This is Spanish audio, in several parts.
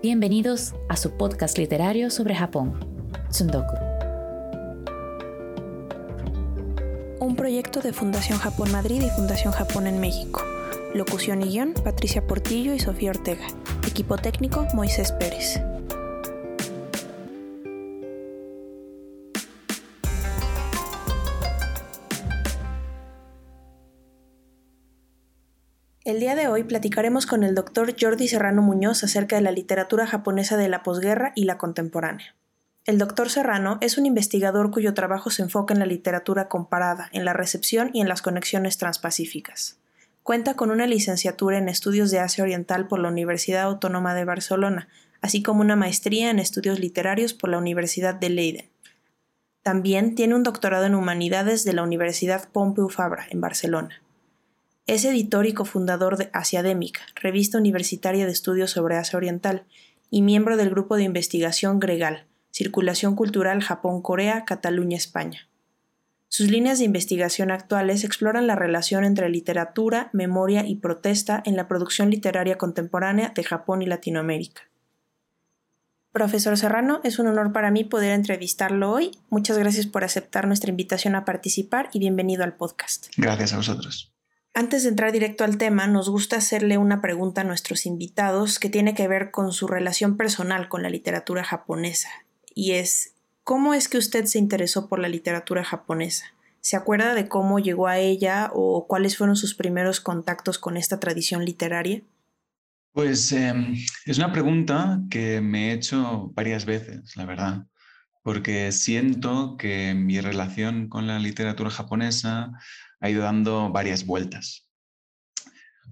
Bienvenidos a su podcast literario sobre Japón, Tsundoku. Un proyecto de Fundación Japón Madrid y Fundación Japón en México. Locución y guion, Patricia Portillo y Sofía Ortega. Equipo técnico, Moisés Pérez. El día de hoy platicaremos con el doctor Jordi Serrano Muñoz acerca de la literatura japonesa de la posguerra y la contemporánea. El doctor Serrano es un investigador cuyo trabajo se enfoca en la literatura comparada, en la recepción y en las conexiones transpacíficas. Cuenta con una licenciatura en estudios de Asia Oriental por la Universidad Autónoma de Barcelona, así como una maestría en estudios literarios por la Universidad de Leiden. También tiene un doctorado en humanidades de la Universidad Pompeu Fabra en Barcelona. Es editor y cofundador de Asiadémica, revista universitaria de estudios sobre Asia Oriental, y miembro del grupo de investigación Gregal, Circulación Cultural Japón-Corea, Cataluña-España. Sus líneas de investigación actuales exploran la relación entre literatura, memoria y protesta en la producción literaria contemporánea de Japón y Latinoamérica. Profesor Serrano, es un honor para mí poder entrevistarlo hoy. Muchas gracias por aceptar nuestra invitación a participar y bienvenido al podcast. Gracias a vosotros. Antes de entrar directo al tema, nos gusta hacerle una pregunta a nuestros invitados que tiene que ver con su relación personal con la literatura japonesa. Y es, ¿cómo es que usted se interesó por la literatura japonesa? ¿Se acuerda de cómo llegó a ella o cuáles fueron sus primeros contactos con esta tradición literaria? Pues em, es una pregunta que me he hecho varias veces, la verdad, porque siento que mi relación con la literatura japonesa ha ido dando varias vueltas.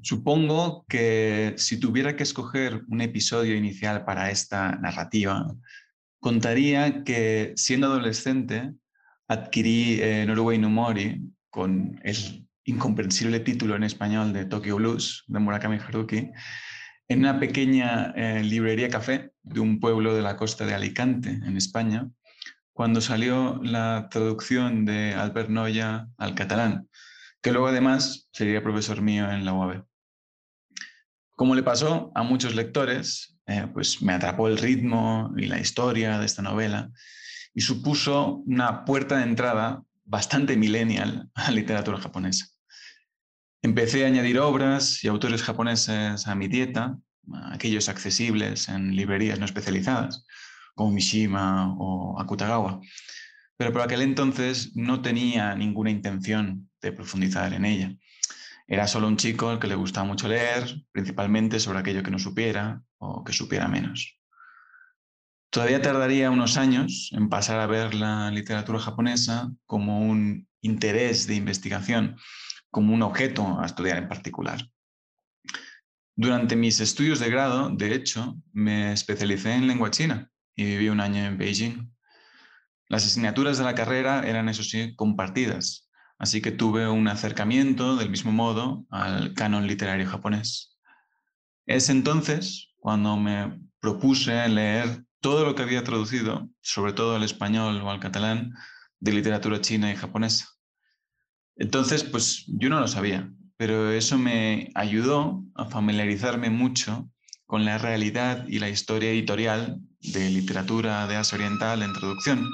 Supongo que si tuviera que escoger un episodio inicial para esta narrativa, contaría que siendo adolescente adquirí eh, Norway no Mori con el incomprensible título en español de Tokyo Blues de Murakami Haruki en una pequeña eh, librería café de un pueblo de la costa de Alicante, en España, cuando salió la traducción de Albert Noya al catalán, que luego además sería profesor mío en la UAB. Como le pasó a muchos lectores, eh, pues me atrapó el ritmo y la historia de esta novela y supuso una puerta de entrada bastante millennial a la literatura japonesa. Empecé a añadir obras y autores japoneses a mi dieta, aquellos accesibles en librerías no especializadas, como Mishima o Akutagawa. Pero por aquel entonces no tenía ninguna intención de profundizar en ella. Era solo un chico al que le gustaba mucho leer, principalmente sobre aquello que no supiera o que supiera menos. Todavía tardaría unos años en pasar a ver la literatura japonesa como un interés de investigación, como un objeto a estudiar en particular. Durante mis estudios de grado, de hecho, me especialicé en lengua china y viví un año en Beijing. Las asignaturas de la carrera eran, eso sí, compartidas, así que tuve un acercamiento del mismo modo al canon literario japonés. Es entonces cuando me propuse leer todo lo que había traducido, sobre todo al español o al catalán, de literatura china y japonesa. Entonces, pues yo no lo sabía, pero eso me ayudó a familiarizarme mucho con la realidad y la historia editorial de literatura de Asia Oriental en traducción,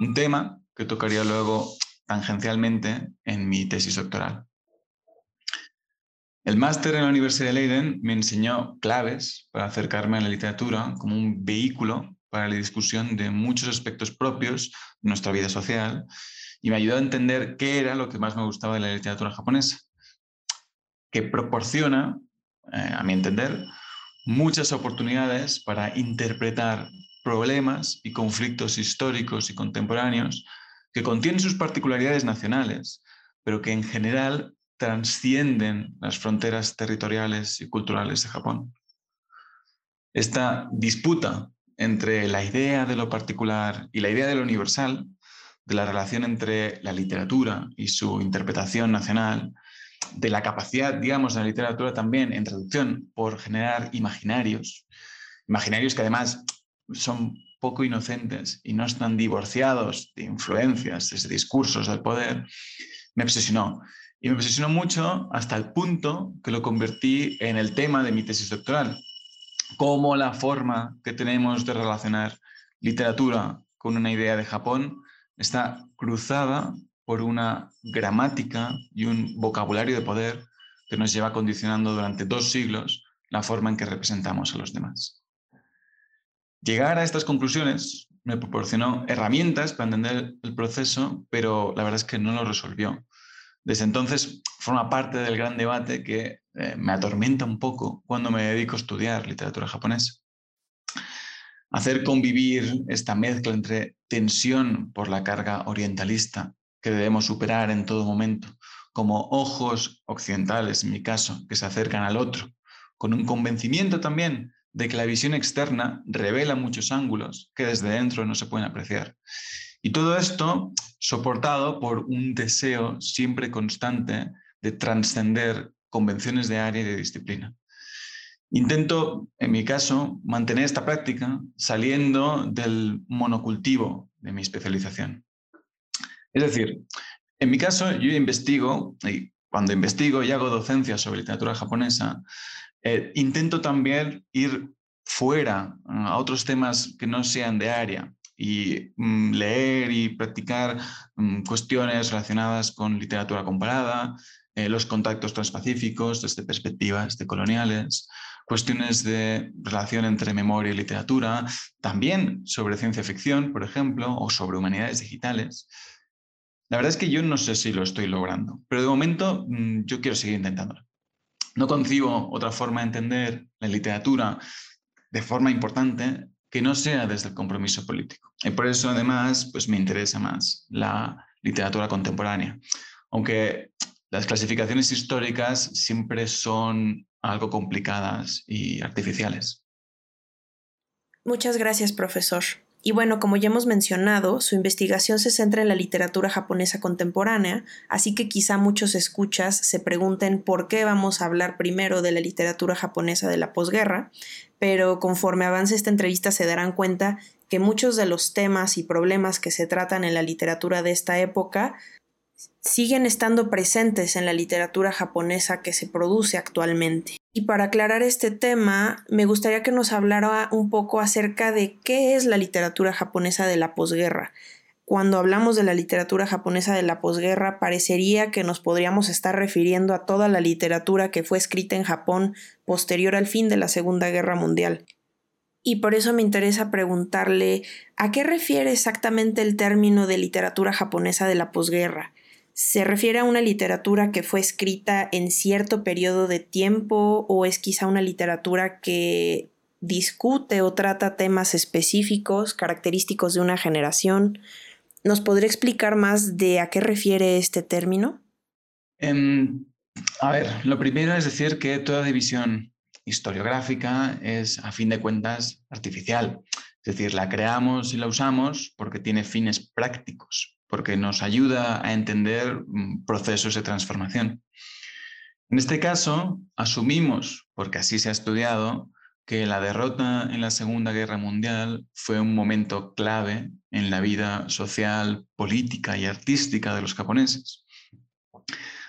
un tema que tocaría luego tangencialmente en mi tesis doctoral. El máster en la Universidad de Leiden me enseñó claves para acercarme a la literatura como un vehículo para la discusión de muchos aspectos propios de nuestra vida social y me ayudó a entender qué era lo que más me gustaba de la literatura japonesa, que proporciona, eh, a mi entender, muchas oportunidades para interpretar problemas y conflictos históricos y contemporáneos que contienen sus particularidades nacionales, pero que en general transcienden las fronteras territoriales y culturales de Japón. Esta disputa entre la idea de lo particular y la idea de lo universal, de la relación entre la literatura y su interpretación nacional, de la capacidad, digamos, de la literatura también en traducción por generar imaginarios, imaginarios que además son poco inocentes y no están divorciados de influencias, de discursos del poder, me obsesionó. Y me obsesionó mucho hasta el punto que lo convertí en el tema de mi tesis doctoral. cómo la forma que tenemos de relacionar literatura con una idea de Japón está cruzada por una gramática y un vocabulario de poder que nos lleva condicionando durante dos siglos la forma en que representamos a los demás. Llegar a estas conclusiones me proporcionó herramientas para entender el proceso, pero la verdad es que no lo resolvió. Desde entonces forma parte del gran debate que eh, me atormenta un poco cuando me dedico a estudiar literatura japonesa. Hacer convivir esta mezcla entre tensión por la carga orientalista que debemos superar en todo momento, como ojos occidentales, en mi caso, que se acercan al otro, con un convencimiento también de que la visión externa revela muchos ángulos que desde dentro no se pueden apreciar. Y todo esto soportado por un deseo siempre constante de trascender convenciones de área y de disciplina. Intento, en mi caso, mantener esta práctica saliendo del monocultivo de mi especialización. Es decir, en mi caso, yo investigo, y cuando investigo y hago docencia sobre literatura japonesa, eh, intento también ir fuera a otros temas que no sean de área y mm, leer y practicar mm, cuestiones relacionadas con literatura comparada, eh, los contactos transpacíficos desde perspectivas decoloniales, cuestiones de relación entre memoria y literatura, también sobre ciencia ficción, por ejemplo, o sobre humanidades digitales. La verdad es que yo no sé si lo estoy logrando, pero de momento mm, yo quiero seguir intentándolo. No concibo otra forma de entender la literatura de forma importante que no sea desde el compromiso político. Y por eso además pues me interesa más la literatura contemporánea. Aunque las clasificaciones históricas siempre son algo complicadas y artificiales. Muchas gracias, profesor. Y bueno, como ya hemos mencionado, su investigación se centra en la literatura japonesa contemporánea, así que quizá muchos escuchas se pregunten por qué vamos a hablar primero de la literatura japonesa de la posguerra, pero conforme avance esta entrevista se darán cuenta que muchos de los temas y problemas que se tratan en la literatura de esta época siguen estando presentes en la literatura japonesa que se produce actualmente. Y para aclarar este tema, me gustaría que nos hablara un poco acerca de qué es la literatura japonesa de la posguerra. Cuando hablamos de la literatura japonesa de la posguerra, parecería que nos podríamos estar refiriendo a toda la literatura que fue escrita en Japón posterior al fin de la Segunda Guerra Mundial. Y por eso me interesa preguntarle a qué refiere exactamente el término de literatura japonesa de la posguerra se refiere a una literatura que fue escrita en cierto periodo de tiempo o es quizá una literatura que discute o trata temas específicos, característicos de una generación. ¿Nos podría explicar más de a qué refiere este término? Em, a ver, lo primero es decir que toda división historiográfica es, a fin de cuentas, artificial. Es decir, la creamos y la usamos porque tiene fines prácticos porque nos ayuda a entender mm, procesos de transformación. En este caso, asumimos, porque así se ha estudiado, que la derrota en la Segunda Guerra Mundial fue un momento clave en la vida social, política y artística de los japoneses.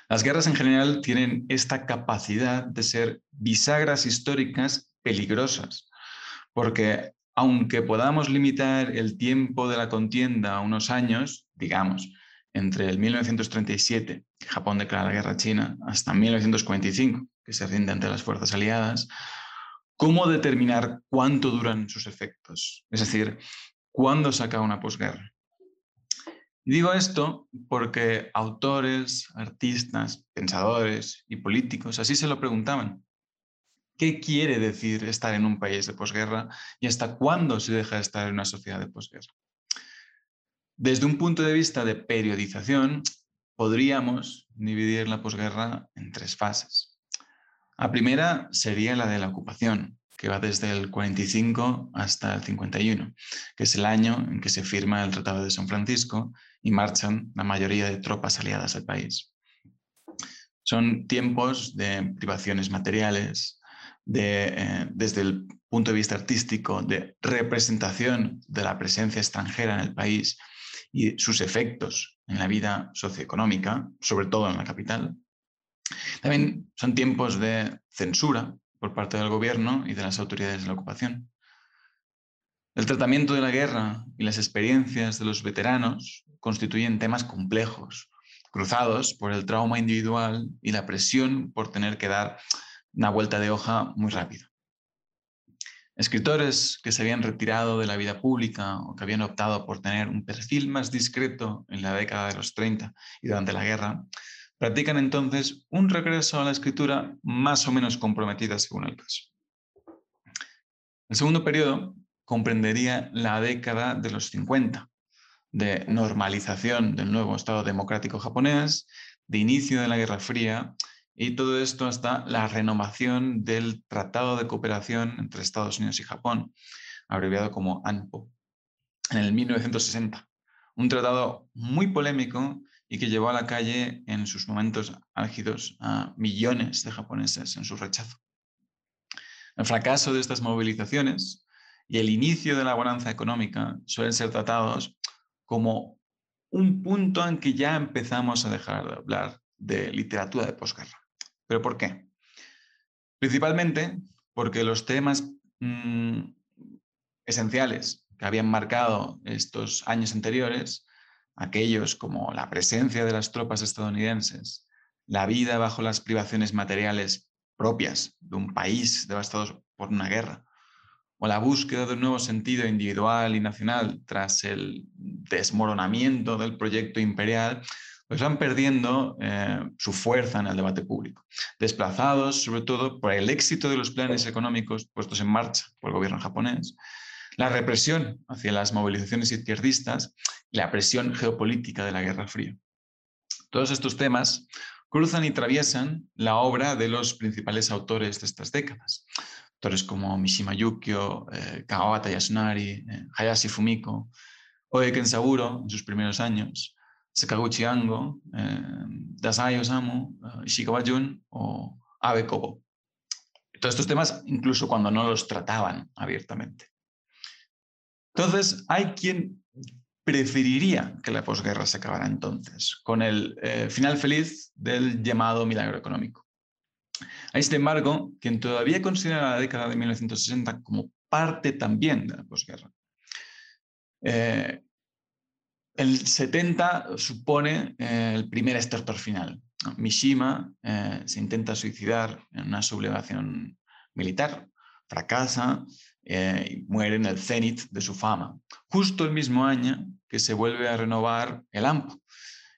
Las guerras en general tienen esta capacidad de ser bisagras históricas peligrosas, porque aunque podamos limitar el tiempo de la contienda a unos años, digamos, entre el 1937, que Japón declara la guerra a China, hasta 1945, que se rinde ante las fuerzas aliadas, ¿cómo determinar cuánto duran sus efectos? Es decir, ¿cuándo se acaba una posguerra? Digo esto porque autores, artistas, pensadores y políticos así se lo preguntaban. ¿Qué quiere decir estar en un país de posguerra y hasta cuándo se deja de estar en una sociedad de posguerra? Desde un punto de vista de periodización, podríamos dividir la posguerra en tres fases. La primera sería la de la ocupación, que va desde el 45 hasta el 51, que es el año en que se firma el Tratado de San Francisco y marchan la mayoría de tropas aliadas al país. Son tiempos de privaciones materiales, eh, desde el punto de vista artístico, de representación de la presencia extranjera en el país y sus efectos en la vida socioeconómica, sobre todo en la capital. También son tiempos de censura, por parte del gobierno y de las autoridades de la ocupación. El tratamiento de la guerra y las experiencias de los veteranos constituyen temas complejos, cruzados por el trauma individual y la presión por tener que dar una vuelta de hoja muy rápido. Escritores que se habían retirado de la vida pública o que habían optado por tener un perfil más discreto en la década de los 30 y durante la guerra, practican entonces un regreso a la escritura más o menos comprometida según el caso. El segundo periodo comprendería la década de los 50, de normalización del nuevo Estado democrático japonés, de inicio de la Guerra Fría y todo esto hasta la renovación del Tratado de Cooperación entre Estados Unidos y Japón, abreviado como ANPO, en el 1960. Un tratado muy polémico y que llevó a la calle en sus momentos álgidos a millones de japoneses en su rechazo. El fracaso de estas movilizaciones y el inicio de la bonanza económica suelen ser tratados como un punto en que ya empezamos a dejar de hablar de literatura de posguerra. ¿Pero por qué? Principalmente porque los temas mm, esenciales que habían marcado estos años anteriores, aquellos como la presencia de las tropas estadounidenses, la vida bajo las privaciones materiales propias de un país devastado por una guerra, o la búsqueda de un nuevo sentido individual y nacional tras el desmoronamiento del proyecto imperial, pues van perdiendo eh, su fuerza en el debate público, desplazados sobre todo por el éxito de los planes económicos puestos en marcha por el gobierno japonés, la represión hacia las movilizaciones izquierdistas y la presión geopolítica de la Guerra Fría. Todos estos temas cruzan y atraviesan la obra de los principales autores de estas décadas, autores como Mishima Yukio, eh, Kawabata Yasunari, eh, Hayashi Fumiko, Oe Kensaburo en sus primeros años, Sakaguchi Ango, eh, Dasai Osamu, eh, Ishikawa o Abe Kobo. Todos estos temas incluso cuando no los trataban abiertamente. Entonces, hay quien preferiría que la posguerra se acabara entonces, con el final feliz del llamado milagro económico. Hay, sin embargo, quien todavía considera la década de 1960 como parte también de la posguerra. Eh, el 70 supone eh, el primer estertor final. Mishima eh, se intenta suicidar en una sublevación militar, fracasa y muere en el cenit de su fama, justo el mismo año que se vuelve a renovar el AMPO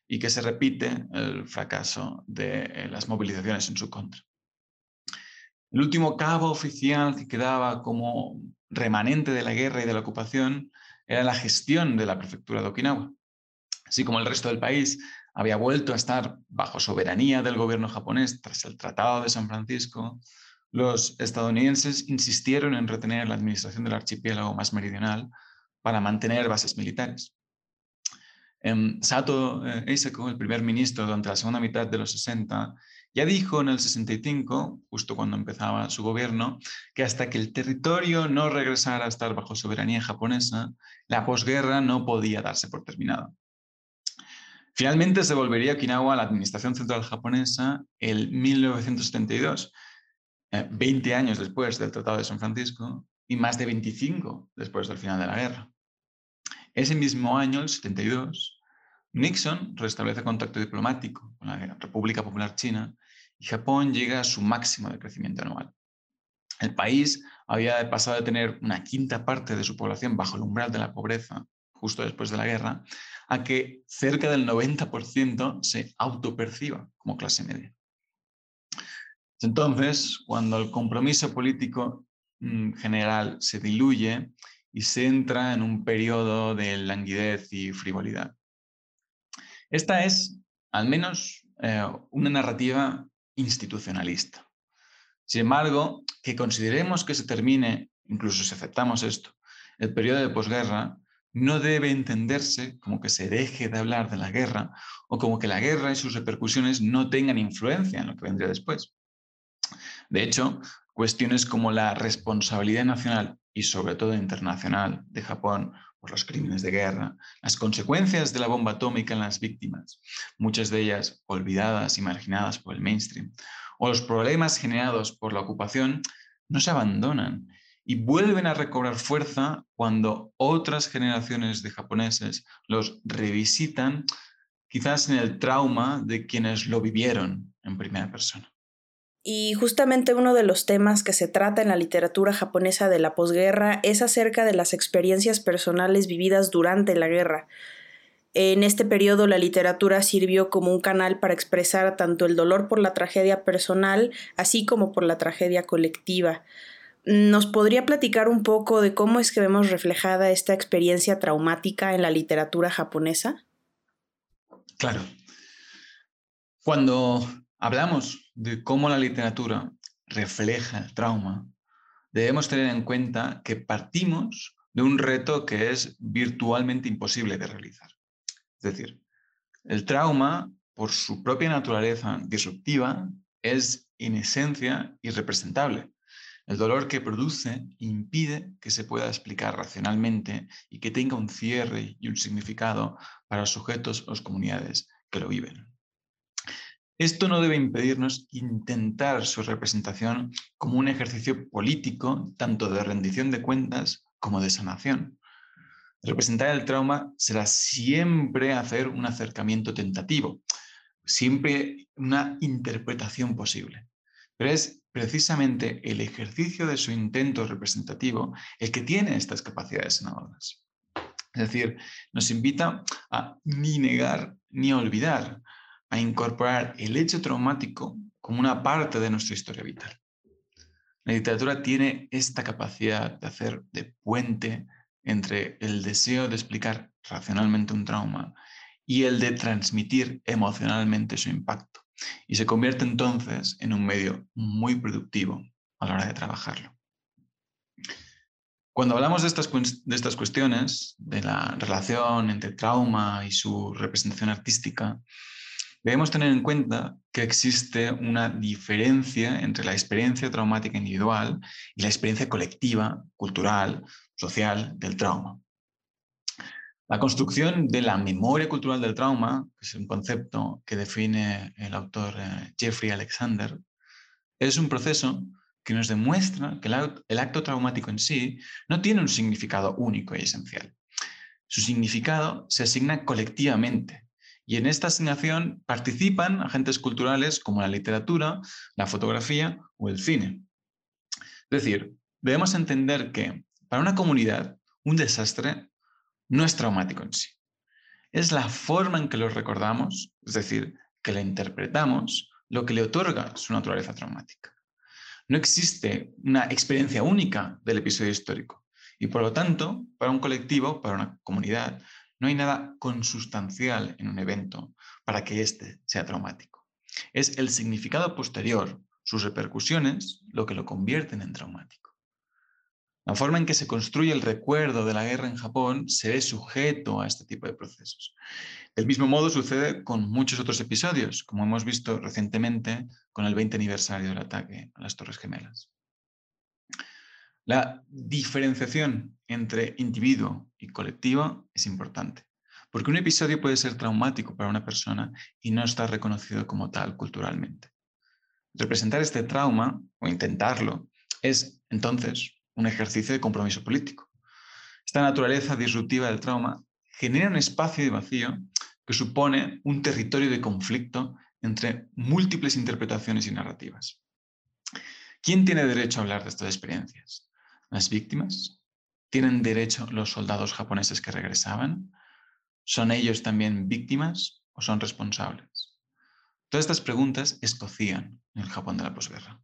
y que se repite el fracaso de las movilizaciones en su contra. El último cabo oficial que quedaba como remanente de la guerra y de la ocupación era la gestión de la prefectura de Okinawa. Así como el resto del país había vuelto a estar bajo soberanía del gobierno japonés tras el Tratado de San Francisco, los estadounidenses insistieron en retener la administración del archipiélago más meridional para mantener bases militares. Em, Sato eh, Eiseko, el primer ministro durante la segunda mitad de los 60, ya dijo en el 65, justo cuando empezaba su gobierno, que hasta que el territorio no regresara a estar bajo soberanía japonesa, la posguerra no podía darse por terminada. Finalmente se volvería Okinawa a la administración central japonesa en 1972, 20 eh, años después del Tratado de San Francisco y más de 25 después del final de la guerra. Ese mismo año, el 72, Nixon restablece contacto diplomático con la República Popular China y Japón llega a su máximo de crecimiento anual. El país había pasado de tener una quinta parte de su población bajo el umbral de la pobreza justo después de la guerra, a que cerca del 90% se autoperciba como clase media. Entonces, cuando el compromiso político mm, general se diluye y se entra en un periodo de languidez y frivolidad. Esta es, al menos, eh, una narrativa institucionalista. Sin embargo, que consideremos que se termine, incluso si aceptamos esto, el periodo de posguerra, no debe entenderse como que se deje de hablar de la guerra o como que la guerra y sus repercusiones no tengan influencia en lo que vendría después. De hecho, cuestiones como la responsabilidad nacional y sobre todo internacional de Japón por los crímenes de guerra, las consecuencias de la bomba atómica en las víctimas, muchas de ellas olvidadas y marginadas por el mainstream, o los problemas generados por la ocupación no se abandonan y vuelven a recobrar fuerza cuando otras generaciones de japoneses los revisitan, quizás en el trauma de quienes lo vivieron en primera persona. Y justamente uno de los temas que se trata en la literatura japonesa de la posguerra es acerca de las experiencias personales vividas durante la guerra. En este periodo la literatura sirvió como un canal para expresar tanto el dolor por la tragedia personal, así como por la tragedia colectiva. ¿Nos podría platicar un poco de cómo es que vemos reflejada esta experiencia traumática en la literatura japonesa? Claro. Cuando hablamos de cómo la literatura refleja el trauma, debemos tener en cuenta que partimos de un reto que es virtualmente imposible de realizar. Es decir, el trauma, por su propia naturaleza disruptiva, es en esencia irrepresentable. El dolor que produce impide que se pueda explicar racionalmente y que tenga un cierre y un significado para los sujetos o las comunidades que lo viven. Esto no debe impedirnos intentar su representación como un ejercicio político, tanto de rendición de cuentas como de sanación. Representar el trauma será siempre hacer un acercamiento tentativo, siempre una interpretación posible. Pero es precisamente el ejercicio de su intento representativo el que tiene estas capacidades sanadoras. Es decir, nos invita a ni negar ni olvidar, a incorporar el hecho traumático como una parte de nuestra historia vital. La literatura tiene esta capacidad de hacer de puente entre el deseo de explicar racionalmente un trauma y el de transmitir emocionalmente su impacto. Y se convierte entonces en un medio muy productivo a la hora de trabajarlo. Cuando hablamos de estas, de estas cuestiones, de la relación entre trauma y su representación artística, Debemos tener en cuenta que existe una diferencia entre la experiencia traumática individual y la experiencia colectiva, cultural, social del trauma. La construcción de la memoria cultural del trauma, que es un concepto que define el autor eh, Jeffrey Alexander, es un proceso que nos demuestra que el acto traumático en sí no tiene un significado único y esencial. Su significado se asigna colectivamente y en esta asignación participan agentes culturales como la literatura, la fotografía o el cine. Es decir, debemos entender que para una comunidad un desastre no es traumático en sí. Es la forma en que lo recordamos, es decir, que la interpretamos, lo que le otorga su naturaleza traumática. No existe una experiencia única del episodio histórico y por lo tanto, para un colectivo, para una comunidad, no hay nada consustancial en un evento para que éste sea traumático. Es el significado posterior, sus repercusiones, lo que lo convierten en traumático. La forma en que se construye el recuerdo de la guerra en Japón se ve sujeto a este tipo de procesos. Del mismo modo sucede con muchos otros episodios, como hemos visto recientemente con el 20 aniversario del ataque a las Torres Gemelas. La diferenciación entre individuo y colectivo es importante, porque un episodio puede ser traumático para una persona y no está reconocido como tal culturalmente. Representar este trauma, o intentarlo, es entonces un ejercicio de compromiso político. Esta naturaleza disruptiva del trauma genera un espacio de vacío que supone un territorio de conflicto entre múltiples interpretaciones y narrativas. ¿Quién tiene derecho a hablar de estas experiencias? Las víctimas? ¿Tienen derecho los soldados japoneses que regresaban? ¿Son ellos también víctimas o son responsables? Todas estas preguntas escocían en el Japón de la posguerra.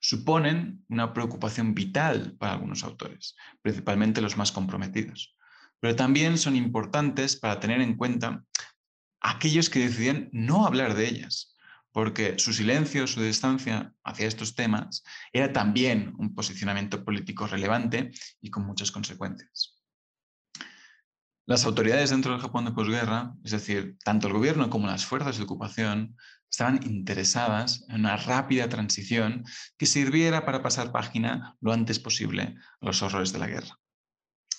Suponen una preocupación vital para algunos autores, principalmente los más comprometidos, pero también son importantes para tener en cuenta aquellos que decidían no hablar de ellas, porque su silencio, su distancia hacia estos temas era también un posicionamiento político relevante y con muchas consecuencias. Las autoridades dentro del Japón de posguerra, es decir, tanto el gobierno como las fuerzas de ocupación, estaban interesadas en una rápida transición que sirviera para pasar página lo antes posible a los horrores de la guerra.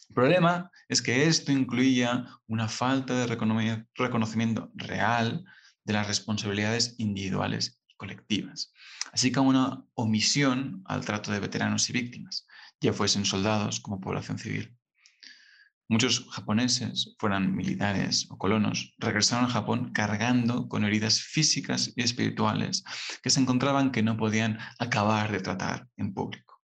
El problema es que esto incluía una falta de reconocimiento real de las responsabilidades individuales y colectivas, así como una omisión al trato de veteranos y víctimas, ya fuesen soldados como población civil. Muchos japoneses, fueran militares o colonos, regresaron a Japón cargando con heridas físicas y espirituales que se encontraban que no podían acabar de tratar en público.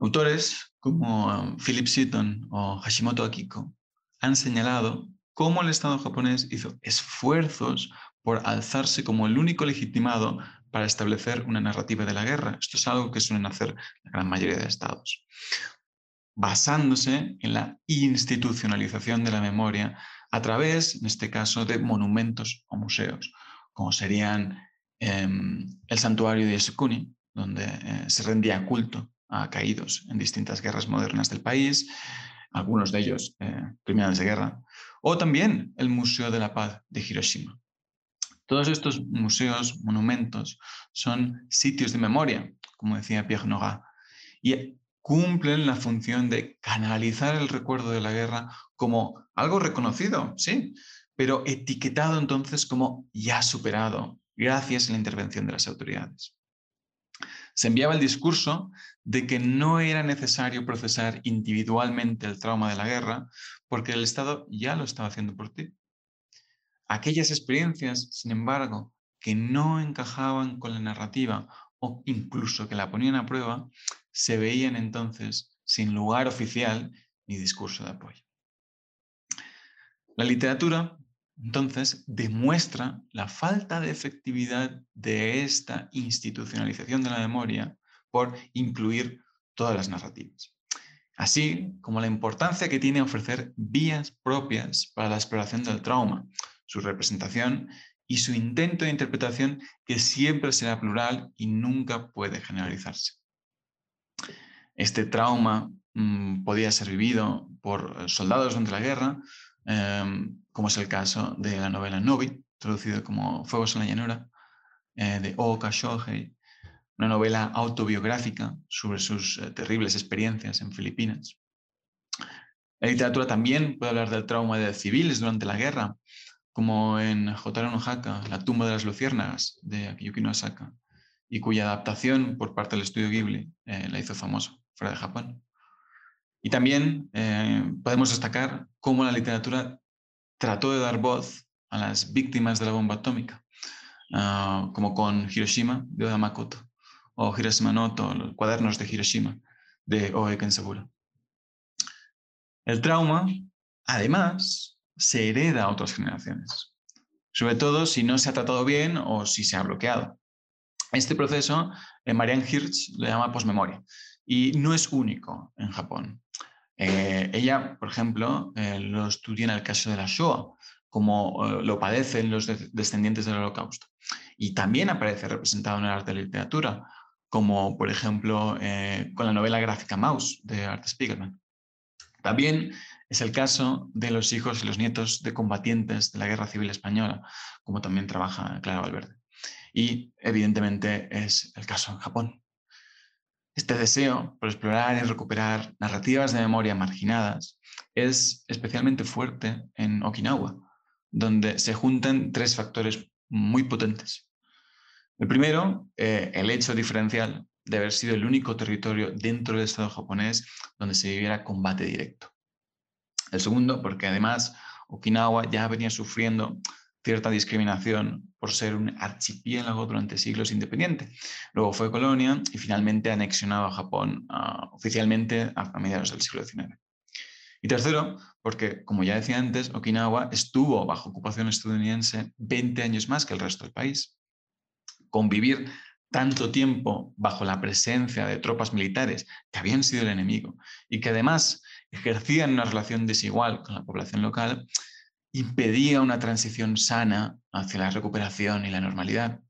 Autores como um, Philip Seaton o Hashimoto Akiko han señalado cómo el Estado japonés hizo esfuerzos por alzarse como el único legitimado para establecer una narrativa de la guerra. Esto es algo que suelen hacer la gran mayoría de estados basándose en la institucionalización de la memoria a través, en este caso, de monumentos o museos, como serían em, el santuario de Yasukuni, donde eh, se rendía culto a caídos en distintas guerras modernas del país, algunos de ellos eh, criminales de guerra, o también el Museo de la Paz de Hiroshima. Todos estos museos, monumentos, son sitios de memoria, como decía Pierre Nora, y cumplen la función de canalizar el recuerdo de la guerra como algo reconocido, sí, pero etiquetado entonces como ya superado, gracias a la intervención de las autoridades. Se enviaba el discurso de que no era necesario procesar individualmente el trauma de la guerra porque el Estado ya lo estaba haciendo por ti. Aquellas experiencias, sin embargo, que no encajaban con la narrativa o incluso que la ponían a prueba, se veían entonces sin lugar oficial ni discurso de apoyo. La literatura, entonces, demuestra la falta de efectividad de esta institucionalización de la memoria por incluir todas las narrativas. Así como la importancia que tiene ofrecer vías propias para la exploración del trauma, su representación y su intento de interpretación que siempre será plural y nunca puede generalizarse. Este trauma mm, podía ser vivido por soldados durante la guerra, em, como es el caso de la novela Novi, traducido como Fuegos en la llanura, eh, de Ooka Shohei, una novela autobiográfica sobre sus eh, terribles experiencias en Filipinas. La literatura también puede hablar del trauma de civiles durante la guerra, como en Jotaro no Haka, La tumba de las luciérnagas, de Akiyuki no Asaka, y cuya adaptación por parte del estudio Ghibli la hizo famoso fuera de Japón. Y también eh, podemos destacar cómo la literatura trató de dar voz a las víctimas de la bomba atómica, ah, como con Hiroshima de Oda Makoto o Hiroshima Noto, los cuadernos de Hiroshima de Oe Kensaburo. El trauma, además, se hereda a otras generaciones, sobre todo si no se ha tratado bien o si se ha bloqueado. Este proceso, eh, Marianne Hirsch le llama posmemoria y no es único en Japón. Eh, ella, por ejemplo, eh, lo estudia en el caso de la Shoah, como eh, lo padecen los descendientes del Holocausto. Y también aparece representado en el arte de la literatura, como por ejemplo con la novela gráfica Maus de Art Spiegelman. También es el caso de los hijos y los nietos de combatientes de la Guerra Civil Española, como también trabaja Clara Valverde. Y evidentemente es el caso en Japón. Este deseo por explorar y recuperar narrativas de memoria marginadas es especialmente fuerte en Okinawa, donde se juntan tres factores muy potentes. El primero, eh, el hecho diferencial de haber sido el único territorio dentro del Estado japonés donde se viviera combate directo. El segundo, porque además Okinawa ya venía sufriendo cierta discriminación por ser un archipiélago durante siglos independiente. Luego fue colonia y finalmente anexionado a Japón oficialmente a, mediados del siglo XIX. Y tercero, porque, como ya decía antes, Okinawa estuvo bajo ocupación estadounidense 20 años más que el resto del país. Convivir tanto tiempo bajo la presencia de tropas militares que habían sido el enemigo y que además ejercían una relación desigual con la población local, impedía una transición sana hacia la recuperación y la normalidad.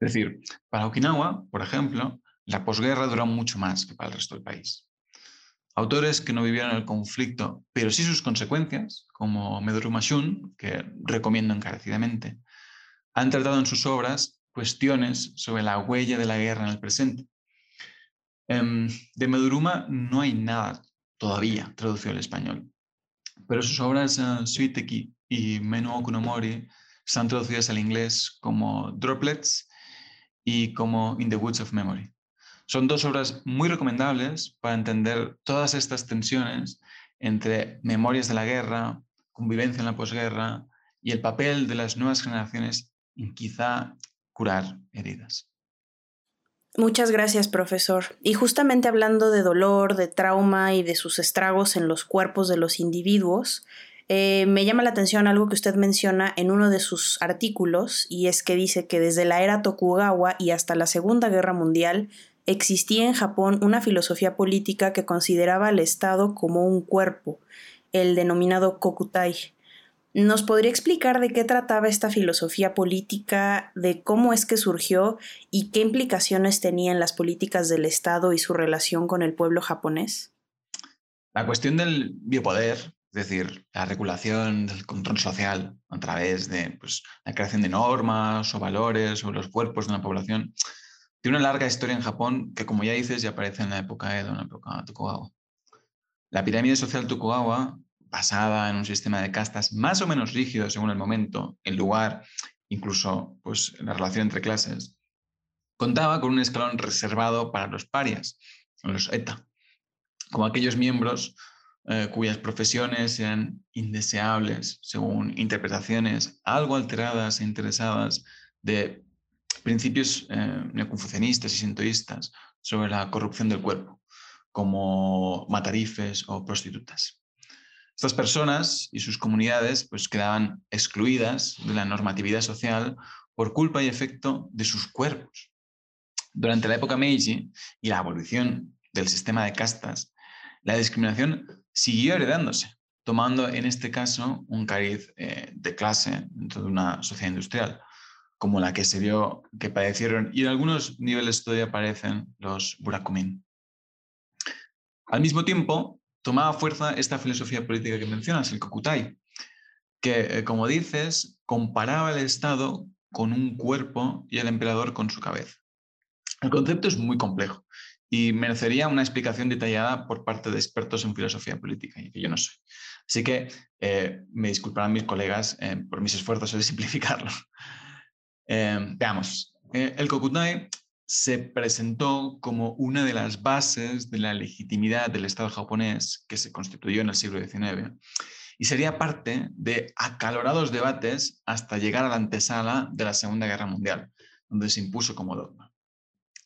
Es decir, para Okinawa, por ejemplo, la posguerra duró mucho más que para el resto del país. Autores que no vivieron el conflicto, pero sí sus consecuencias, como Meduru Mashun, que recomiendo encarecidamente, han tratado en sus obras cuestiones sobre la huella de la guerra en el presente. Em, de Meduruma no hay nada todavía traducido al español, pero sus obras uh, Suiteki y Menu Okunomori están traducidas al inglés como Droplets y como In the Woods of Memory. Son dos obras muy recomendables para entender todas estas tensiones entre memorias de la guerra, convivencia en la posguerra y el papel de las nuevas generaciones en quizá curar heridas. Muchas gracias, profesor. Y justamente hablando de dolor, de trauma y de sus estragos en los cuerpos de los individuos, eh, me llama la atención algo que usted menciona en uno de sus artículos, y es que dice que desde la era Tokugawa y hasta la Segunda Guerra Mundial existía en Japón una filosofía política que consideraba al Estado como un cuerpo, el denominado Kokutai, ¿Nos podría explicar de qué trataba esta filosofía política, de cómo es que surgió y qué implicaciones tenía en las políticas del Estado y su relación con el pueblo japonés? La cuestión del biopoder, es decir, la regulación del control social a través de pues, la creación de normas o valores o los cuerpos de una población, tiene una larga historia en Japón que, como ya dices, ya aparece en la época Edo, en la época Tokugawa. La pirámide social Tokugawa basada en un sistema de castas más o menos rígido según el momento, el lugar, incluso pues, la relación entre clases, contaba con un escalón reservado para los parias, los ETA, como aquellos miembros eh, cuyas profesiones eran indeseables según interpretaciones algo alteradas e interesadas de principios eh, neoconfucianistas y sintoístas sobre la corrupción del cuerpo, como matarifes o prostitutas. Estas personas y sus comunidades pues, quedaban excluidas de la normatividad social por culpa y efecto de sus cuerpos. Durante la época Meiji y la abolición del sistema de castas, la discriminación siguió heredándose, tomando en este caso un cariz eh, de clase dentro de una sociedad industrial, como la que se vio que padecieron y en algunos niveles todavía aparecen los burakumin. Al mismo tiempo, tomaba fuerza esta filosofía política que mencionas, el Kokutai, que, eh, como dices, comparaba el Estado con un cuerpo y el emperador con su cabeza. El concepto es muy complejo y merecería una explicación detallada por parte de expertos en filosofía política, y que yo no soy. Así que eh, me disculparán mis colegas eh, por mis esfuerzos de simplificarlo. veamos, el Kokutai se presentó como una de las bases de la legitimidad del Estado japonés que se constituyó en el siglo XIX y sería parte de acalorados debates hasta llegar a la antesala de la Segunda Guerra Mundial, donde se impuso como dogma.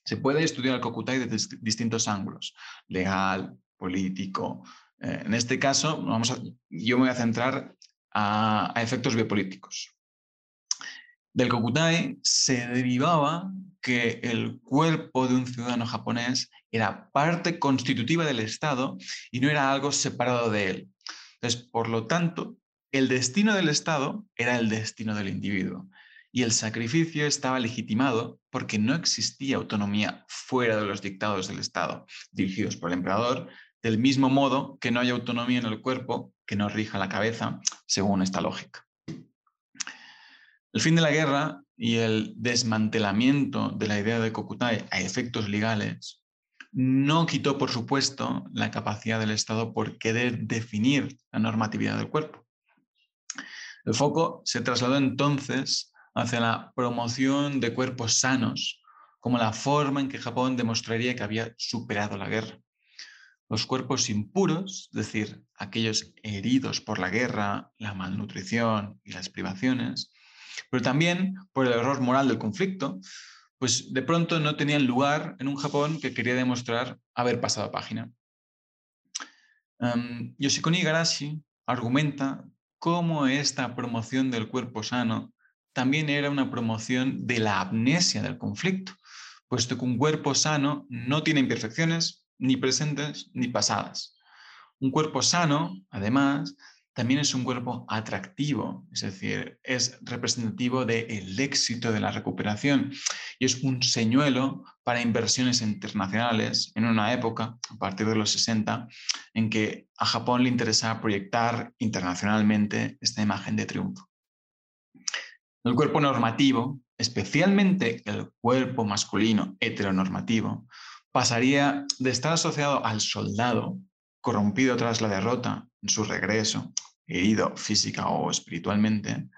Se puede estudiar el Kokutai desde distintos ángulos, legal, político. Eh, en este caso, vamos yo me voy a centrar a, a efectos biopolíticos. Del Kokutai se derivaba que el cuerpo de un ciudadano japonés era parte constitutiva del Estado y no era algo separado de él. Entonces, por lo tanto, el destino del Estado era el destino del individuo y el sacrificio estaba legitimado porque no existía autonomía fuera de los dictados del Estado, dirigidos por el emperador, del mismo modo que no hay autonomía en el cuerpo que no rija la cabeza, según esta lógica. El fin de la guerra y el desmantelamiento de la idea de Kokutai a efectos legales no quitó, por supuesto, la capacidad del Estado por querer definir la normatividad del cuerpo. El foco se trasladó entonces hacia la promoción de cuerpos sanos como la forma en que Japón demostraría que había superado la guerra. Los cuerpos impuros, es decir, aquellos heridos por la guerra, la malnutrición y las privaciones, pero también por el error moral del conflicto, pues de pronto no tenían lugar en un Japón que quería demostrar haber pasado página. Um, Yoshikuni Igarashi argumenta cómo esta promoción del cuerpo sano también era una promoción de la amnesia del conflicto, puesto que un cuerpo sano no tiene imperfecciones ni presentes ni pasadas. Un cuerpo sano, además, también es un cuerpo atractivo, es decir, es representativo del éxito de la recuperación y es un señuelo para inversiones internacionales en una época, a partir de los 60, en que a Japón le interesaba proyectar internacionalmente esta imagen de triunfo. El cuerpo normativo, especialmente el cuerpo masculino heteronormativo, pasaría de estar asociado al soldado corrompido tras la derrota en su regreso herido física o espiritualmente,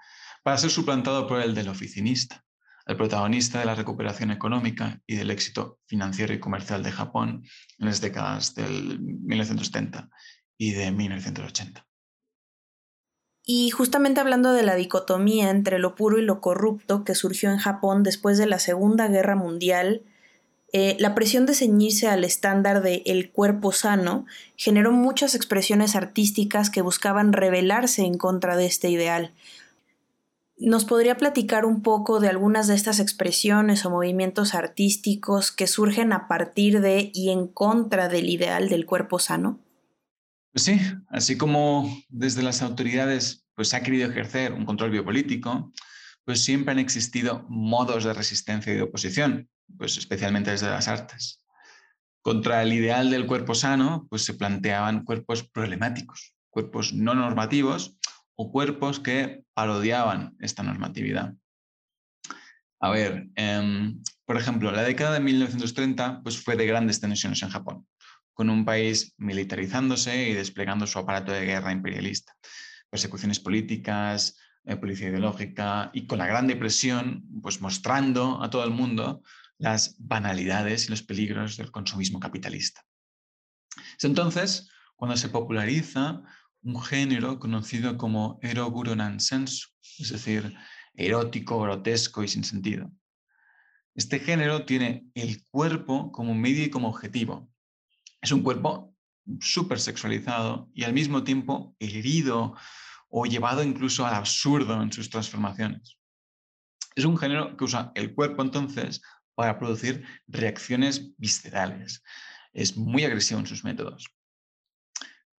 para ser suplantado por el del oficinista, el protagonista de la recuperación económica y del éxito financiero y comercial de Japón en las décadas del 1970 y de 1980. Y justamente hablando de la dicotomía entre lo puro y lo corrupto que surgió en Japón después de la Segunda Guerra Mundial, eh, la presión de ceñirse al estándar de el cuerpo sano generó muchas expresiones artísticas que buscaban rebelarse en contra de este ideal. ¿Nos podría platicar un poco de algunas de estas expresiones o movimientos artísticos que surgen a partir de y en contra del ideal del cuerpo sano? Pues sí, así como desde las autoridades pues, ha querido ejercer un control biopolítico, pues siempre han existido modos de resistencia y de oposición, pues especialmente desde las artes. Contra el ideal del cuerpo sano, pues se planteaban cuerpos problemáticos, cuerpos no normativos o cuerpos que parodiaban esta normatividad. A ver, em, por ejemplo, la década de 1930 pues fue de grandes tensiones en Japón con un país militarizándose y desplegando su aparato de guerra imperialista, persecuciones políticas, eh, policía ideológica y con la Gran Depresión, pues mostrando a todo el mundo las banalidades y los peligros del consumismo capitalista. Es entonces cuando se populariza un género conocido como eroguro nansensu, es decir, erótico, grotesco y sin sentido. Este género tiene el cuerpo como medio y como objetivo, es un cuerpo súper sexualizado y al mismo tiempo herido o llevado incluso al absurdo en sus transformaciones. Es un género que usa el cuerpo entonces para producir reacciones viscerales. Es muy agresivo en sus métodos.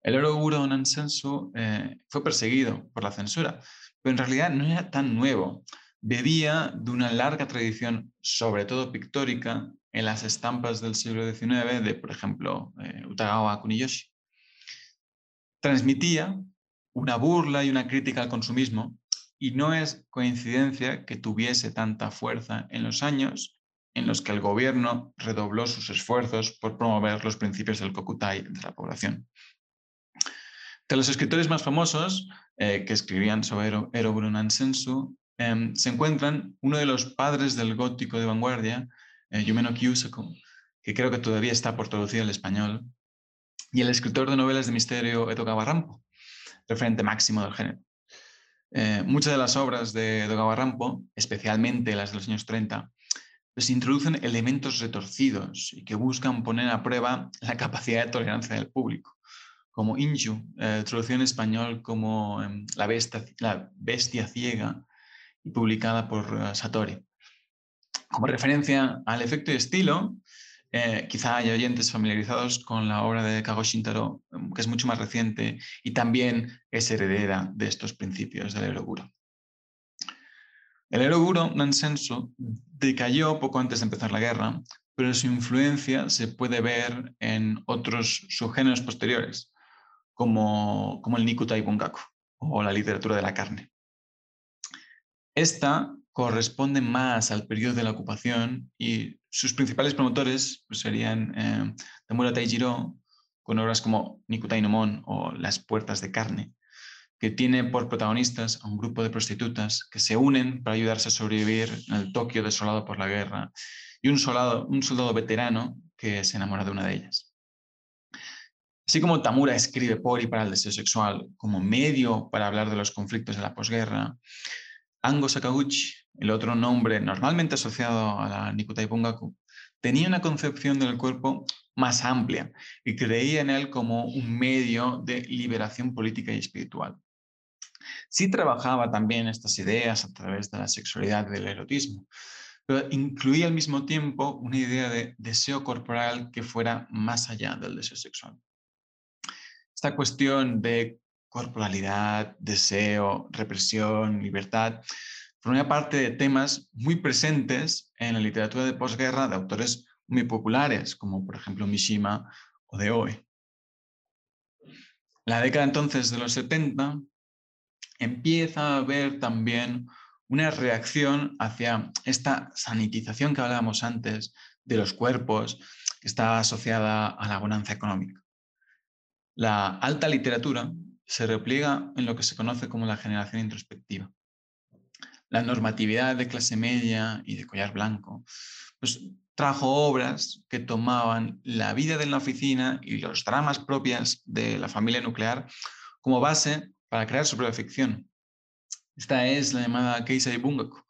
El Oroguro Nansensu eh, fue perseguido por la censura, pero en realidad no era tan nuevo. Bebía de una larga tradición, sobre todo pictórica, en las estampas del siglo XIX de, por ejemplo, eh, Utagawa Kuniyoshi. Transmitía una burla y una crítica al consumismo y no es coincidencia que tuviese tanta fuerza en los años en los que el gobierno redobló sus esfuerzos por promover los principios del Kokutai entre la población. De los escritores más famosos eh, que escribían sobre Eroburo Nansensu em, se encuentran uno de los padres del gótico de vanguardia, eh, Yumeno Kyusako, que creo que todavía está por traducir al español, y el escritor de novelas de misterio Edogawa Rampo, referente máximo del género. Eh, muchas de las obras de Edogawa Rampo, especialmente las de los años 30, pues introducen elementos retorcidos y que buscan poner a prueba la capacidad de tolerancia del público, como Inju, eh, traducido en español como em, la, bestia, ciega y publicada por Satori. Como referencia al efecto y estilo, eh, quizá haya oyentes familiarizados con la obra de Kago Shintaro, mm, que es mucho más reciente y también es heredera de estos principios del eroguro. El eroguro Nansenso decayó poco antes de empezar la guerra, pero su influencia se puede ver en otros subgéneros posteriores, como, como el Nikutai Bungaku o la literatura de la carne. Esta corresponde más al periodo de la ocupación y sus principales promotores pues, serían eh, Tamura Taijiro, con obras como Nikutai no Mon o Las puertas de carne, que tiene por protagonistas a un grupo de prostitutas que se unen para ayudarse a sobrevivir en el Tokio desolado por la guerra y un soldado, un soldado veterano que se enamora de una de ellas. Así como Tamura escribe por y para el deseo sexual como medio para hablar de los conflictos de la posguerra, Ango Sakaguchi el otro nombre normalmente asociado a la Nikutai Bungaku, tenía una concepción del cuerpo más amplia y creía en él como un medio de liberación política y espiritual. Sí trabajaba también estas ideas a través de la sexualidad y del erotismo, pero incluía al mismo tiempo una idea de deseo corporal que fuera más allá del deseo sexual. Esta cuestión de corporalidad, deseo, represión, libertad, formaba parte de temas muy presentes en la literatura de posguerra de autores muy populares, como por ejemplo Mishima o de hoy. La década entonces de los 70 empieza a haber también una reacción hacia esta sanitización que hablábamos antes de los cuerpos, que está asociada a la bonanza económica. La alta literatura se repliega en lo que se conoce como la generación introspectiva la normatividad de clase media y de collar blanco, pues trajo obras que tomaban la vida de la oficina y los dramas propias de la familia nuclear como base para crear su propia ficción. Esta es la llamada Keisei Bungaku,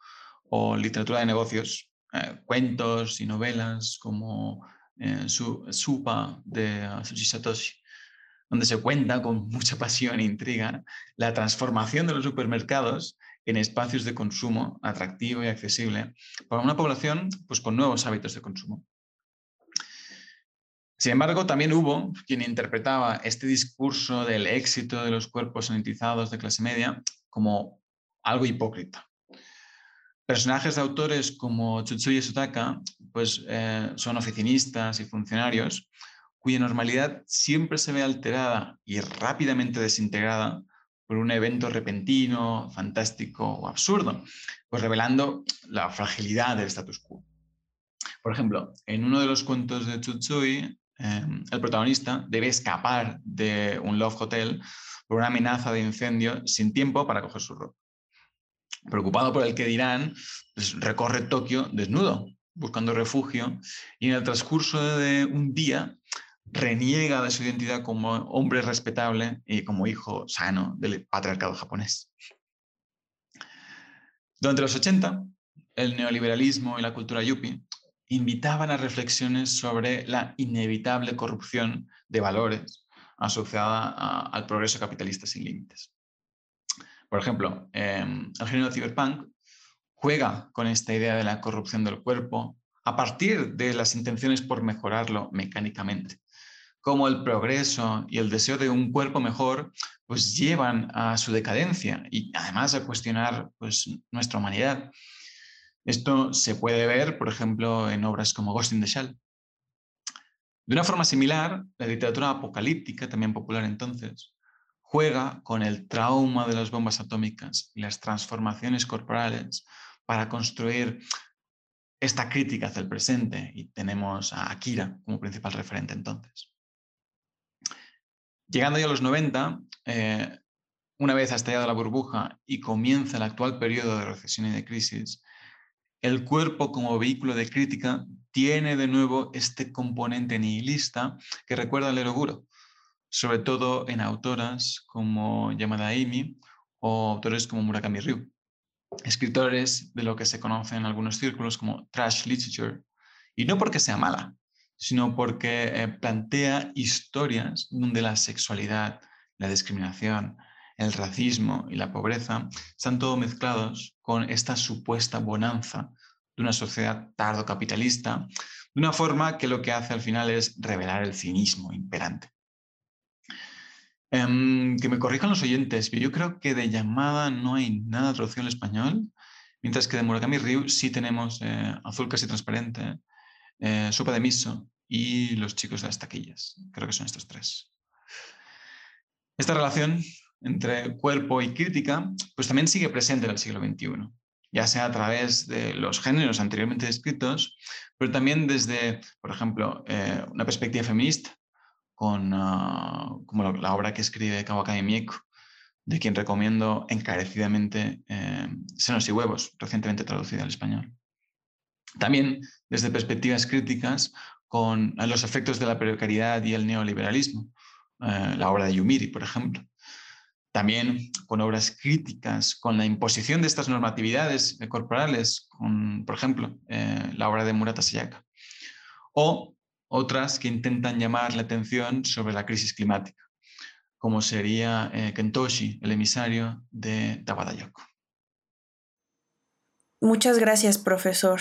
o literatura de negocios, eh, cuentos y novelas como eh, Supa de Atsushi Satoshi, donde se cuenta con mucha pasión e intriga la transformación de los supermercados en espacios de consumo atractivo y accesible para una población pues, con nuevos hábitos de consumo. Sin embargo, también hubo quien interpretaba este discurso del éxito de los cuerpos sanitizados de clase media como algo hipócrita. Personajes de autores como Tsutsuya Sotaka pues, eh, son oficinistas y funcionarios cuya normalidad siempre se ve alterada y rápidamente desintegrada por un evento repentino, fantástico o absurdo, pues revelando la fragilidad del status quo. Por ejemplo, en uno de los cuentos de Tsutsui, em, el protagonista debe escapar de un Love Hotel por una amenaza de incendio sin tiempo para coger su ropa. Preocupado por el que dirán, pues recorre Tokio desnudo, buscando refugio, y en el transcurso de un día reniega de su identidad como hombre respetable y como hijo sano del patriarcado japonés. Durante los 80, el neoliberalismo y la cultura yuppie invitaban a reflexiones sobre la inevitable corrupción de valores asociada al progreso capitalista sin límites. Por ejemplo, em, el género cyberpunk juega con esta idea de la corrupción del cuerpo a partir de las intenciones por mejorarlo mecánicamente cómo el progreso y el deseo de un cuerpo mejor pues llevan a su decadencia y además a cuestionar pues, nuestra humanidad. Esto se puede ver, por ejemplo, en obras como Ghost in the Shell. De una forma similar, la literatura apocalíptica, también popular entonces, juega con el trauma de las bombas atómicas y las transformaciones corporales para construir esta crítica hacia el presente y tenemos a Akira como principal referente entonces. Llegando ya a los 90, eh, una vez ha estallado la burbuja y comienza el actual periodo de recesión y de crisis, el cuerpo como vehículo de crítica tiene de nuevo este componente nihilista que recuerda al eroguro, sobre todo en autoras como Yamada Amy o autores como Murakami Ryu, escritores de lo que se conoce en algunos círculos como trash literature, y no porque sea mala, sino porque eh, plantea historias donde la sexualidad, la discriminación, el racismo y la pobreza están todos mezclados con esta supuesta bonanza de una sociedad tardo capitalista, de una forma que lo que hace al final es revelar el cinismo imperante. Em, que me corrijan los oyentes, pero yo creo que de llamada no hay nada traducido en español, mientras que de Murakami Ryu sí tenemos eh, Azul casi transparente, eh, Sopa de Miso y Los chicos de las taquillas. Creo que son estos tres. Esta relación entre cuerpo y crítica pues también sigue presente en el siglo XXI, ya sea a través de los géneros anteriormente descritos, pero también desde, por ejemplo, eh, una perspectiva feminista, con, ah, como la obra que escribe Kawakami Mieko, de quien recomiendo encarecidamente eh, Senos y Huevos, recientemente traducida al español. También desde perspectivas críticas con los efectos de la precariedad y el neoliberalismo, eh, la obra de Yumiri, por ejemplo. También con obras críticas, con la imposición de estas normatividades corporales, con, por ejemplo, eh, la obra de Murata Sayaka. O otras que intentan llamar la atención sobre la crisis climática, como sería eh, Kentoshi, el emisario de Tabata Yoko. Muchas gracias, profesor.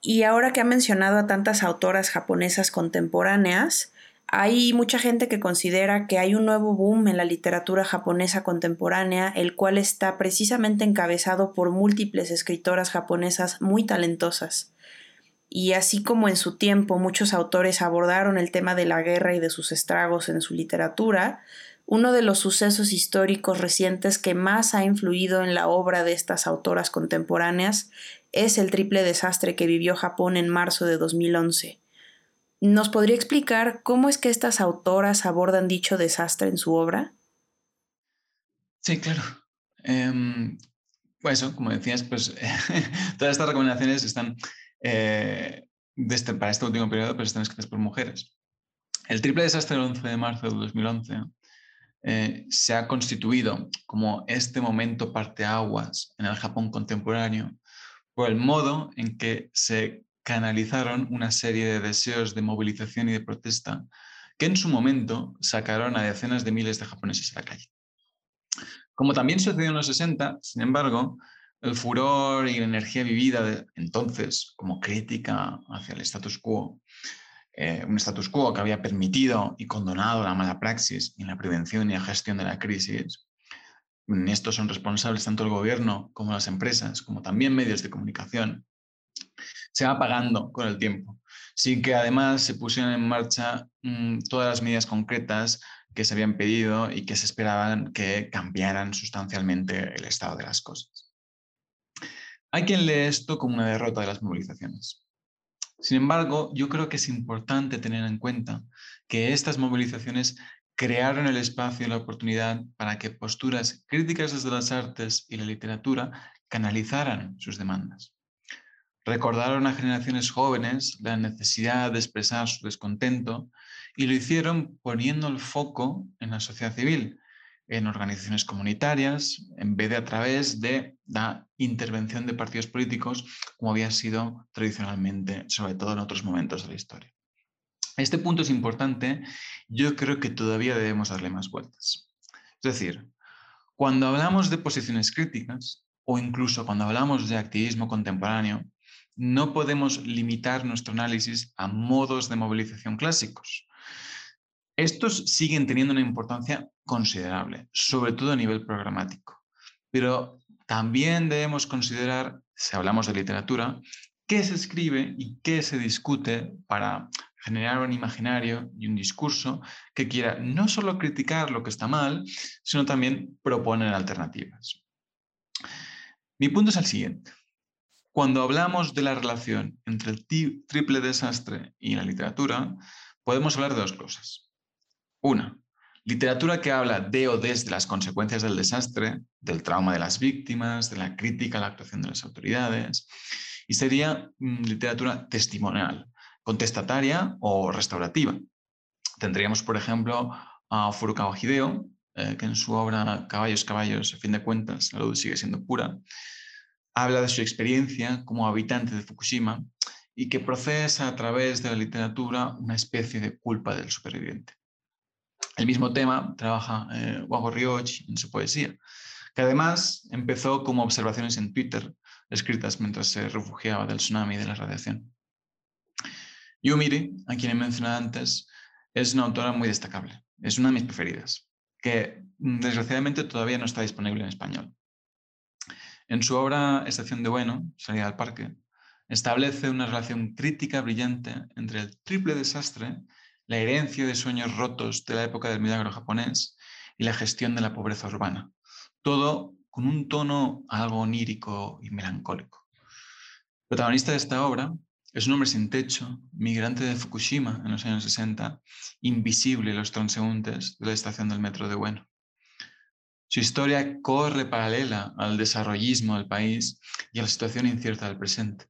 Y ahora que ha mencionado a tantas autoras japonesas contemporáneas, hay mucha gente que considera que hay un nuevo boom en la literatura japonesa contemporánea, el cual está precisamente encabezado por múltiples escritoras japonesas muy talentosas. Y así como en su tiempo muchos autores abordaron el tema de la guerra y de sus estragos en su literatura, uno de los sucesos históricos recientes que más ha influido en la obra de estas autoras contemporáneas es el triple desastre que vivió Japón en marzo de 2011. ¿Nos podría explicar cómo es que estas autoras abordan dicho desastre en su obra? Sí, claro. Em, pues eso, como decías, pues todas estas recomendaciones están eh, este, para este último periodo, pero están escritas por mujeres. El triple desastre del 11 de marzo de 2011 eh, se ha constituido como este momento parteaguas en el Japón contemporáneo por el modo en que se canalizaron una serie de deseos de movilización y de protesta que en su momento sacaron a decenas de miles de japoneses a la calle. Como también sucedió en los 60, sin embargo, el furor y la energía vivida de entonces como crítica hacia el status quo, eh, un status quo que había permitido y condonado la mala praxis en la prevención y la gestión de la crisis, en esto son responsables tanto el gobierno como las empresas, como también medios de comunicación, se va apagando con el tiempo, sin que además se pusieran en marcha mm, todas las medidas concretas que se habían pedido y que se esperaban que cambiaran sustancialmente el estado de las cosas. Hay quien lee esto como una derrota de las movilizaciones. Sin embargo, yo creo que es importante tener en cuenta que estas movilizaciones crearon el espacio y la oportunidad para que posturas críticas desde las artes y la literatura canalizaran sus demandas. Recordaron a generaciones jóvenes la necesidad de expresar su descontento y lo hicieron poniendo el foco en la sociedad civil, en organizaciones comunitarias, en vez de a través de la intervención de partidos políticos, como había sido tradicionalmente, sobre todo en otros momentos de la historia. Este punto es importante, yo creo que todavía debemos darle más vueltas. Es decir, cuando hablamos de posiciones críticas o incluso cuando hablamos de activismo contemporáneo, no podemos limitar nuestro análisis a modos de movilización clásicos. Estos siguen teniendo una importancia considerable, sobre todo a nivel programático. Pero también debemos considerar, si hablamos de literatura, qué se escribe y qué se discute para generar un imaginario y un discurso que quiera no solo criticar lo que está mal, sino también proponer alternativas. Mi punto es el siguiente. Cuando hablamos de la relación entre el triple desastre y la literatura, podemos hablar de dos cosas. Una, literatura que habla de o desde las consecuencias del desastre, del trauma de las víctimas, de la crítica a la actuación de las autoridades, y sería mm, literatura testimonial, contestataria o restaurativa. Tendríamos, por ejemplo, a Furukawa Hideo, eh, que en su obra Caballos, Caballos, a fin de cuentas, la luz sigue siendo pura, habla de su experiencia como habitante de Fukushima y que procesa a través de la literatura una especie de culpa del superviviente. El mismo tema trabaja eh, Wago en su poesía, que además empezó como observaciones en Twitter, escritas mientras se refugiaba del tsunami y de la radiación. Yumiri, a quien he mencionado antes, es una autora muy destacable. Es una de mis preferidas, que mm, desgraciadamente todavía no está disponible en español. En su obra Estación de Bueno, Salida al Parque, establece una relación crítica brillante entre el triple desastre la herencia de sueños rotos de la época del milagro japonés y la gestión de la pobreza urbana. Todo con un tono algo onírico y melancólico. El protagonista de esta obra es un hombre sin techo, migrante de Fukushima en los años 60, invisible en los transeúntes de la estación del metro de Bueno. Su historia corre paralela al desarrollismo del país y a la situación incierta del presente.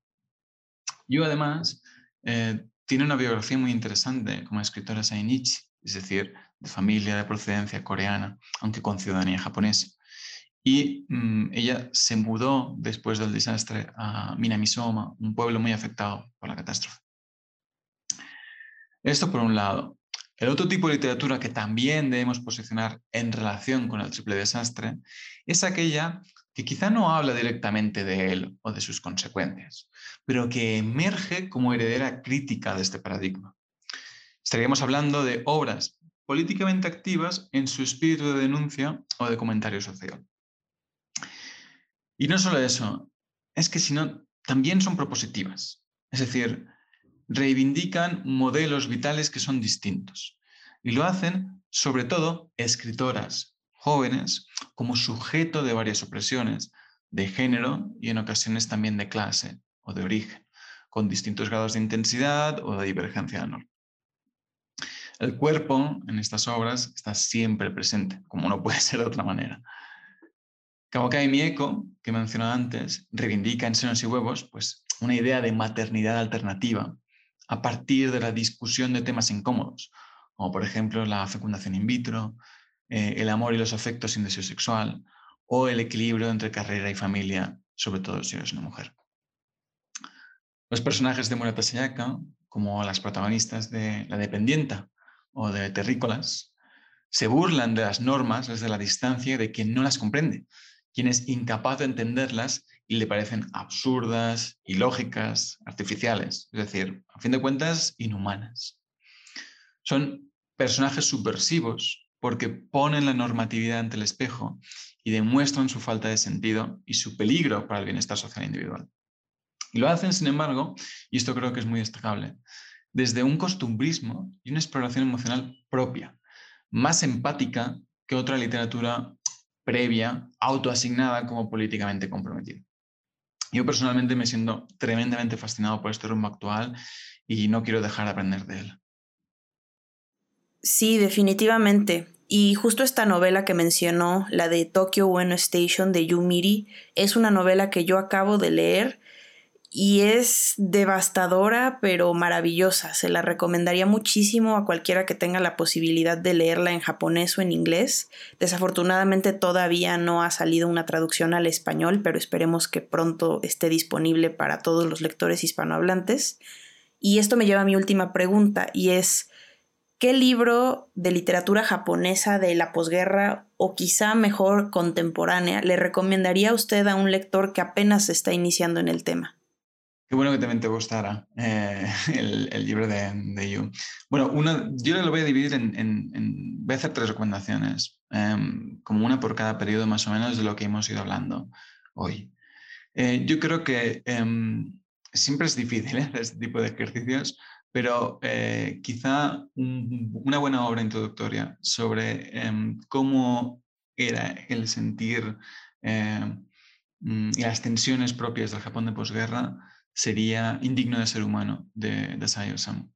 Yo además eh, tiene una biografía muy interesante como escritora Sainichi, es decir, de familia de procedencia coreana, aunque con ciudadanía japonesa. Y mm, ella se mudó después del desastre a Minamisoma, un pueblo muy afectado por la catástrofe. Esto por un lado. El otro tipo de literatura que también debemos posicionar en relación con el triple desastre es aquella que quizá no habla directamente de él o de sus consecuencias, pero que emerge como heredera crítica de este paradigma. Estaríamos hablando de obras políticamente activas en su espíritu de denuncia o de comentario social. Y no solo eso, es que sino también son propositivas, es decir, reivindican modelos vitales que son distintos. Y lo hacen sobre todo escritoras, jóvenes como sujeto de varias opresiones de género y en ocasiones también de clase o de origen, con distintos grados de intensidad o de divergencia de norma. El cuerpo en estas obras está siempre presente, como no puede ser de otra manera. Kawakai Mieko, que mencioné antes, reivindica en Senos y Huevos pues, una idea de maternidad alternativa a partir de la discusión de temas incómodos, como por ejemplo la fecundación in vitro, eh, el amor y los afectos sin deseo sexual o el equilibrio entre carrera y familia, sobre todo si eres una mujer. Los personajes de Murata Sayaka, como las protagonistas de La Dependienta o de Terrícolas, se burlan de las normas desde la distancia de quien no las comprende, quien es incapaz de entenderlas y le parecen absurdas, ilógicas, artificiales, es decir, a fin de cuentas, inhumanas. Son personajes subversivos porque ponen la normatividad ante el espejo y demuestran su falta de sentido y su peligro para el bienestar social individual. Y lo hacen, sin embargo, y esto creo que es muy destacable, desde un costumbrismo y una exploración emocional propia, más empática que otra literatura previa, autoasignada como políticamente comprometida. Yo personalmente me siento tremendamente fascinado por este rumbo actual y no quiero dejar de aprender de él. Sí, definitivamente. Y justo esta novela que mencionó, la de Tokyo Ueno Station de Yumiri, es una novela que yo acabo de leer y es devastadora pero maravillosa. Se la recomendaría muchísimo a cualquiera que tenga la posibilidad de leerla en japonés o en inglés. Desafortunadamente todavía no ha salido una traducción al español, pero esperemos que pronto esté disponible para todos los lectores hispanohablantes. Y esto me lleva a mi última pregunta y es ¿qué libro de literatura japonesa de la posguerra o quizá mejor contemporánea le recomendaría a usted a un lector que apenas está iniciando en el tema? Qué bueno que también te gustara eh, el, libro de, de You. Bueno, yo lo voy a dividir en, voy a hacer tres recomendaciones, em, como una por cada periodo más o menos de lo que hemos ido hablando hoy. Eh, yo creo que em, siempre es difícil ¿eh? este tipo de ejercicios, pero quizá una buena obra introductoria sobre em, cómo era el sentir mm, y las tensiones propias del Japón de posguerra sería Indigno de ser humano de, de Sayo Sam.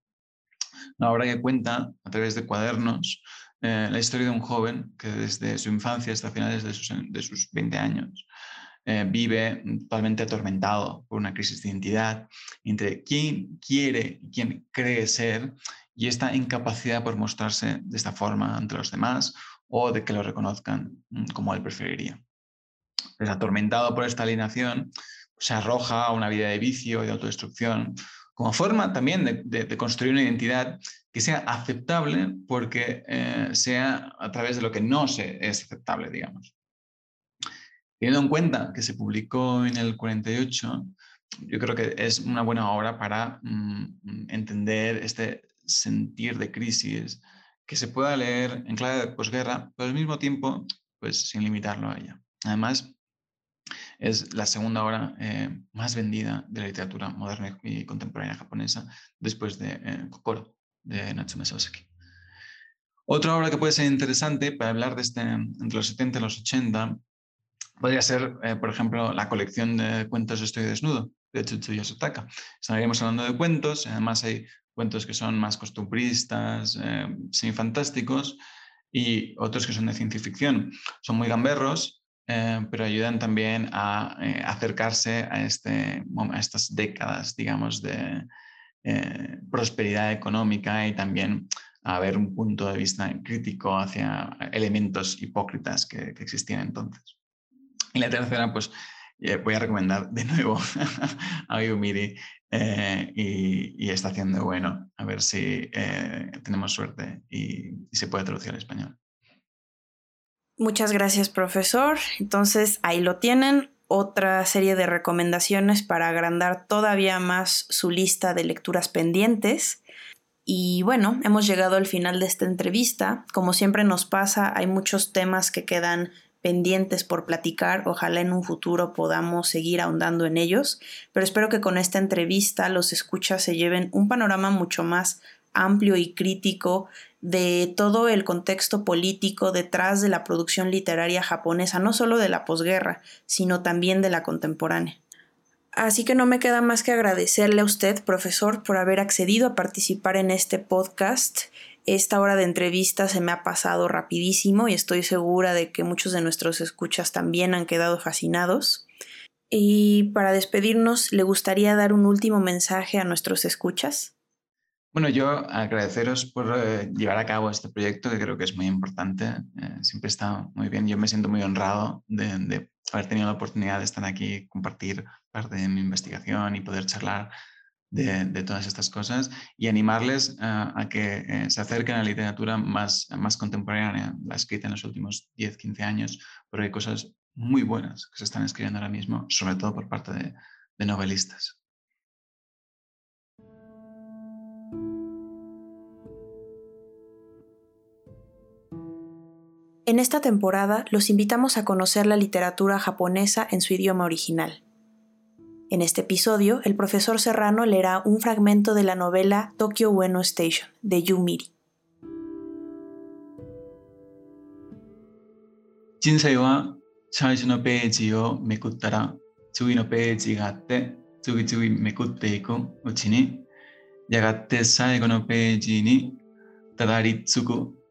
Una obra que cuenta a través de cuadernos eh, la historia de un joven que desde su infancia hasta finales de sus, de sus 20 años eh, vive totalmente atormentado por una crisis de identidad entre quién quiere y quién cree ser y esta incapacidad por mostrarse de esta forma ante los demás o de que lo reconozcan mm, como él preferiría. Es atormentado por esta alienación, se arroja a una vida de vicio y de autodestrucción, como forma también de, construir una identidad que sea aceptable porque eh, sea a través de lo que no se, es aceptable, digamos. Teniendo en cuenta que se publicó en el 48, yo creo que es una buena obra para mm, entender este sentir de crisis que se pueda leer en clave de posguerra, pero al mismo tiempo, pues sin limitarlo a ella. Además, es la segunda obra eh, más vendida de la literatura moderna y contemporánea japonesa después de eh, Kokoro, de Natsume Soseki. Otra obra que puede ser interesante para hablar de este, entre los 70 y los 80 podría ser, eh, por ejemplo, la colección de cuentos Estoy desnudo, de Tsutsuya Sotaka. Estaríamos hablando de cuentos, además hay cuentos que son más costumbristas, semifantásticos, y otros que son de ciencia ficción. Son muy gamberros, eh, pero ayudan también a eh, acercarse a, este, a estas décadas, digamos, de eh, prosperidad económica y también a ver un punto de vista crítico hacia elementos hipócritas que, existían entonces. Y la tercera, pues voy a recomendar de nuevo a Yumiri y, y, Estación de Bueno, a ver si tenemos suerte y, y se puede traducir al español. Muchas gracias, profesor. Entonces, ahí lo tienen, otra serie de recomendaciones para agrandar todavía más su lista de lecturas pendientes. Y bueno, hemos llegado al final de esta entrevista. Como siempre nos pasa, hay muchos temas que quedan pendientes por platicar. Ojalá en un futuro podamos seguir ahondando en ellos. Pero espero que con esta entrevista los escuchas se lleven un panorama mucho más amplio y crítico de todo el contexto político detrás de la producción literaria japonesa, no solo de la posguerra, sino también de la contemporánea. Así que no me queda más que agradecerle a usted, profesor, por haber accedido a participar en este podcast esta hora de entrevista se me ha pasado rapidísimo y estoy segura de que muchos de nuestros escuchas también han quedado fascinados. Y para despedirnos, ¿le gustaría dar un último mensaje a nuestros escuchas? Bueno, yo agradeceros por eh, llevar a cabo este proyecto que creo que es muy importante. Eh, siempre está muy bien. Yo me siento muy honrado de, de, haber tenido la oportunidad de estar aquí, compartir parte de mi investigación y poder charlar de, todas estas cosas y animarles a que eh, se acerquen a la literatura más, más contemporánea, la escrita en los últimos 10, 15 años, porque hay cosas muy buenas que se están escribiendo ahora mismo, sobre todo por parte de, de novelistas. En esta temporada los invitamos a conocer la literatura japonesa en su idioma original. En este episodio, el profesor Serrano leerá un fragmento de la novela Tokyo Bueno Station de Yu Miri. No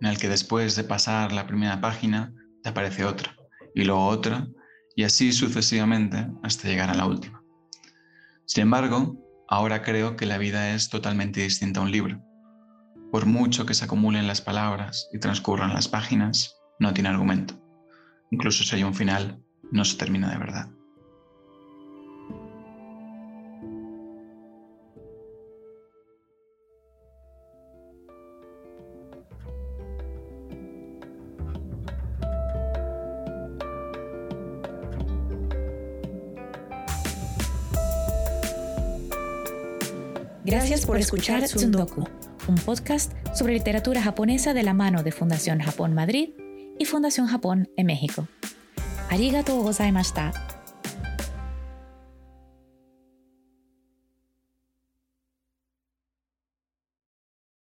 en el que después de pasar la primera página te aparece otra, y luego otra, y así sucesivamente hasta llegar a la última. Sin embargo, ahora creo que la vida es totalmente distinta a un libro. Por mucho que se acumulen las palabras y transcurran las páginas, no tiene argumento. Incluso si hay un final, no se termina de verdad. Por escuchar Tsundoku, un podcast sobre literatura japonesa de la mano de Fundación Japón Madrid y Fundación Japón en México. Arigatou gozaimashita.